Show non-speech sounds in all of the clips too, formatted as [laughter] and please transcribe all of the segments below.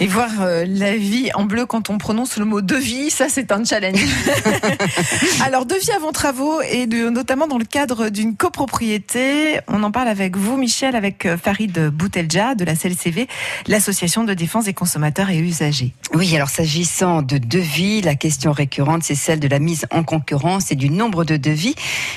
Et voir euh, la vie en bleu quand on prononce le mot devis, ça c'est un challenge. [laughs] Alors devis avant travaux et de, notamment dans le cadre d'une copropriété, on en parle avec vous Michel, avec euh, Farid Boutelja de la CLCV, l'association de défense des consommateurs et usagers. Oui, alors s'agissant de devis, la question récurrente c'est celle de la mise en concurrence et du nombre de devis.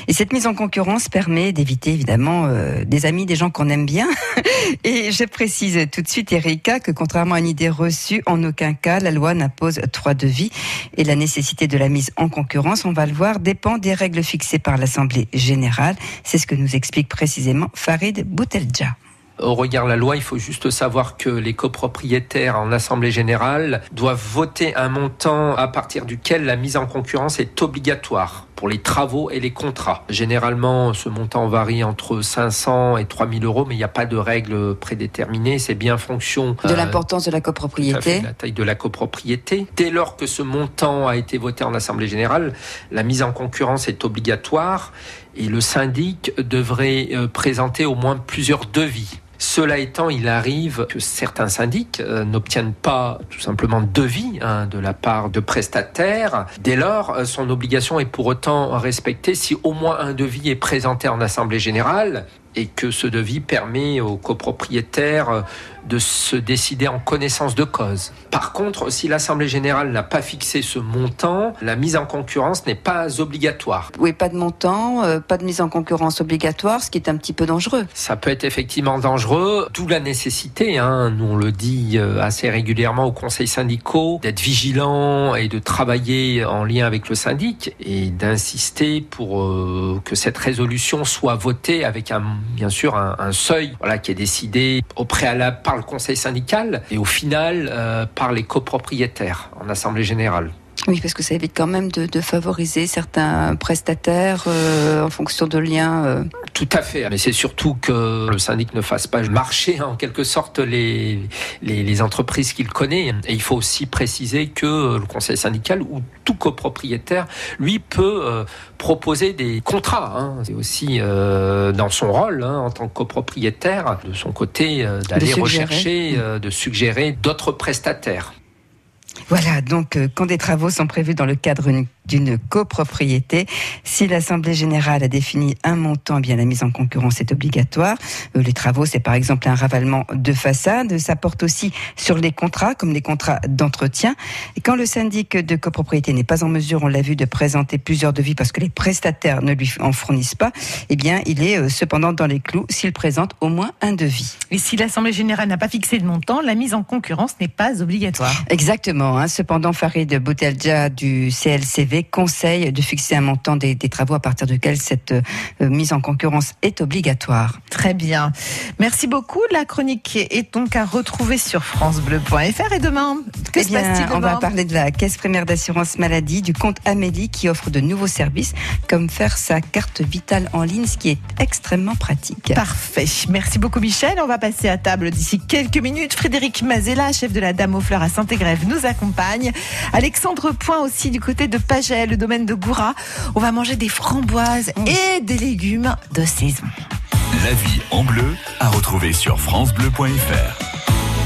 Et cette mise en concurrence permet d'éviter évidemment euh, des amis, des gens qu'on aime bien. [laughs] Et je précise tout de suite Erika que contrairement à une idée reçu. En aucun cas, la loi n'impose trois devis. Et la nécessité de la mise en concurrence, on va le voir, dépend des règles fixées par l'Assemblée générale. C'est ce que nous explique précisément Farid Boutelja. Au regard de la loi, il faut juste savoir que les copropriétaires en Assemblée générale doivent voter un montant à partir duquel la mise en concurrence est obligatoire pour les travaux et les contrats. Généralement, ce montant varie entre 500 et 3000 euros, mais il n'y a pas de règle prédéterminée. C'est bien en fonction de euh, l'importance de la copropriété, de la taille de la copropriété. Dès lors que ce montant a été voté en Assemblée générale, la mise en concurrence est obligatoire et le syndic devrait euh, présenter au moins plusieurs devis cela étant, il arrive que certains syndics euh, n'obtiennent pas tout simplement de devis hein, de la part de prestataires. Dès lors, euh, son obligation est pour autant respectée si au moins un devis est présenté en Assemblée générale et que ce devis permet aux copropriétaires de se décider en connaissance de cause. Par contre, si l'Assemblée générale n'a pas fixé ce montant, la mise en concurrence n'est pas obligatoire. Oui, pas de montant, euh, pas de mise en concurrence obligatoire, ce qui est un petit peu dangereux. Ça peut être effectivement dangereux, d'où la nécessité, hein, nous on le dit euh, assez régulièrement aux conseils syndicaux, d'être vigilant et de travailler en lien avec le syndic et d'insister pour euh, que cette résolution soit votée avec un bien sûr un, seuil voilà, qui est décidé au préalable par le conseil syndical et au final euh, par les copropriétaires en assemblée générale. Oui, parce que ça évite quand même de, favoriser certains prestataires euh, en fonction de liens. Euh. Tout à fait, mais c'est surtout que le syndic ne fasse pas marcher en quelque sorte les, les, entreprises qu'il connaît. Et il faut aussi préciser que le conseil syndical ou tout copropriétaire, lui, peut euh, proposer des contrats. Hein. C'est aussi dans son rôle hein, en tant que copropriétaire, de son côté, d'aller rechercher, de suggérer d'autres prestataires. Voilà, donc euh, quand des travaux sont prévus dans le cadre d'une copropriété, si l'Assemblée générale a défini un montant, eh bien la mise en concurrence est obligatoire. Euh, les travaux, c'est par exemple un ravalement de façade. Ça porte aussi sur les contrats, comme les contrats d'entretien. Et quand le syndic de copropriété n'est pas en mesure, on l'a vu, de présenter plusieurs devis parce que les prestataires ne lui en fournissent pas, eh bien il est euh, cependant dans les clous s'il présente au moins un devis. Et si l'Assemblée générale n'a pas fixé de montant, la mise en concurrence n'est pas obligatoire. Exactement. Hein. Cependant, Farid Boutelja du CLCV conseille de fixer un montant des, travaux à partir duquel cette euh, mise en concurrence est obligatoire. Très bien. Merci beaucoup. La chronique est donc à retrouver sur francebleu.fr et demain, que se passe-t-il On va parler de la caisse primaire d'assurance maladie, du compte Amélie qui offre de nouveaux services comme faire sa carte vitale en ligne, ce qui est extrêmement pratique. Parfait. Merci beaucoup Michel. On va passer à table d'ici quelques minutes. Frédéric Mazella, chef de la Dame aux Fleurs à Saint-Égrève, nous accompagne. Alexandre Point aussi du côté de Paget, le domaine de Goura. On va manger des framboises et des légumes de saison. La vie en bleu à retrouver sur francebleu.fr.